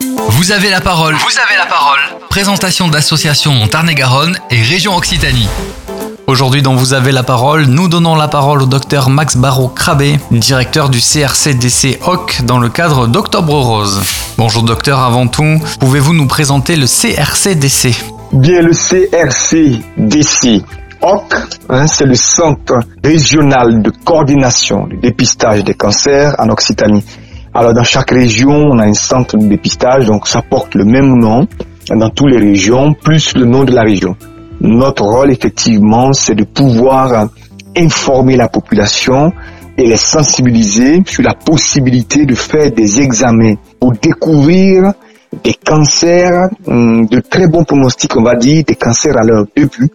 Vous avez la parole. Vous avez la parole. Présentation d'associations en Tarn-et-Garonne et région Occitanie. Aujourd'hui, dans Vous avez la parole, nous donnons la parole au docteur Max Barrault-Crabé, directeur du CRCDC HOC dans le cadre d'Octobre Rose. Bonjour docteur, avant tout, pouvez-vous nous présenter le CRCDC Bien, le CRCDC HOC, hein, c'est le Centre régional de coordination du dépistage des cancers en Occitanie. Alors dans chaque région, on a un centre de dépistage, donc ça porte le même nom dans toutes les régions, plus le nom de la région. Notre rôle, effectivement, c'est de pouvoir informer la population et les sensibiliser sur la possibilité de faire des examens pour découvrir des cancers hum, de très bons pronostics, on va dire, des cancers à leur début,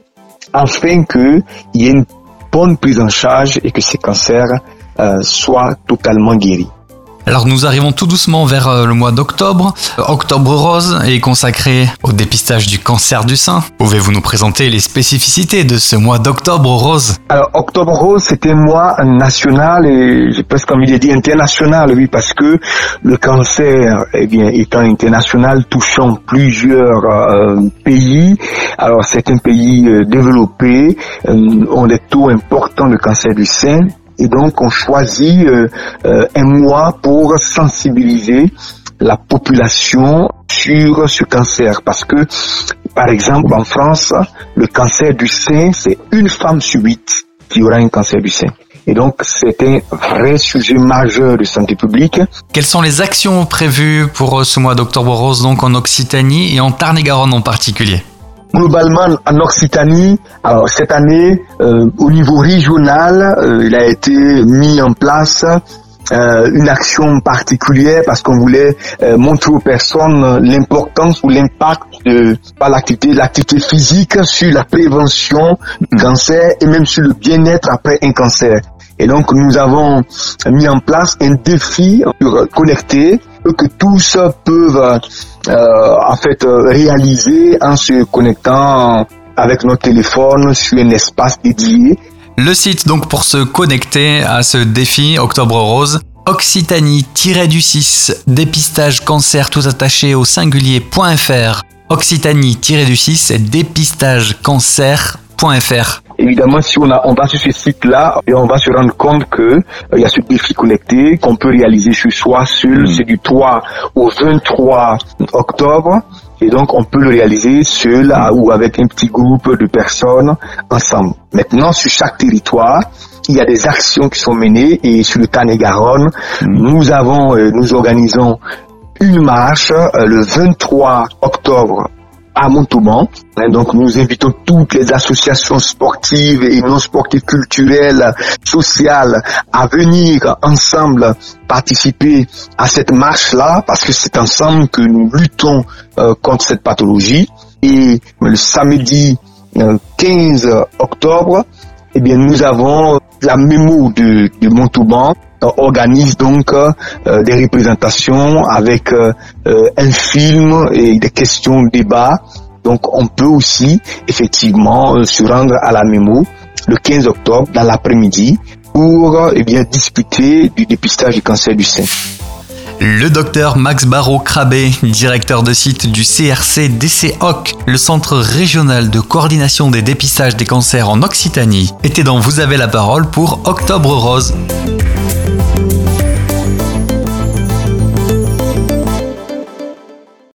afin qu'il y ait une bonne prise en charge et que ces cancers euh, soient totalement guéris. Alors nous arrivons tout doucement vers euh, le mois d'octobre. Octobre rose est consacré au dépistage du cancer du sein. Pouvez-vous nous présenter les spécificités de ce mois d'octobre rose? Alors Octobre rose, c'est un mois national et j'ai presque envie de dire international, oui, parce que le cancer, eh bien, étant international, touchant plusieurs euh, pays. Alors certains pays euh, développés ont des taux importants de cancer du sein et donc, on choisit euh, euh, un mois pour sensibiliser la population sur ce cancer. Parce que, par exemple, en France, le cancer du sein, c'est une femme sur huit qui aura un cancer du sein. Et donc, c'est un vrai sujet majeur de santé publique. Quelles sont les actions prévues pour ce mois d'octobre rose, donc en Occitanie et en Tarn-et-Garonne en particulier? Globalement en Occitanie, alors cette année, euh, au niveau régional, euh, il a été mis en place euh, une action particulière parce qu'on voulait montrer aux personnes l'importance ou l'impact de l'activité l'activité physique sur la prévention du cancer et même sur le bien-être après un cancer. Et donc nous avons mis en place un défi connecté que tous peuvent euh, en fait euh, réaliser en se connectant avec notre téléphone sur un espace dédié. Le site donc pour se connecter à ce défi Octobre Rose, Occitanie-du-6 dépistage cancer tout attaché au singulier.fr Occitanie-du-6 dépistage cancer.fr Évidemment, si on, a, on va sur ce site-là, et on va se rendre compte que euh, il y a ce défi connecté qu'on peut réaliser chez soi seul. Mm. C'est du 3 au 23 octobre. Et donc, on peut le réaliser seul ou avec un petit groupe de personnes ensemble. Maintenant, sur chaque territoire, il y a des actions qui sont menées et sur le Tarn-et-Garonne, mm. nous avons, euh, nous organisons une marche euh, le 23 octobre à Montauban. Hein, donc nous invitons toutes les associations sportives et non sportives, culturelles, sociales à venir ensemble participer à cette marche-là parce que c'est ensemble que nous luttons euh, contre cette pathologie. Et le samedi 15 euh, octobre, eh bien nous avons la mémo de, de Montauban organise donc euh, des représentations avec euh, un film et des questions, débat. Donc on peut aussi effectivement euh, se rendre à la mémo le 15 octobre dans l'après-midi pour eh bien discuter du dépistage du cancer du sein. Le docteur Max Barrault-Crabé, directeur de site du CRC DCOC, le centre régional de coordination des dépistages des cancers en Occitanie, était dans Vous avez la parole pour Octobre Rose.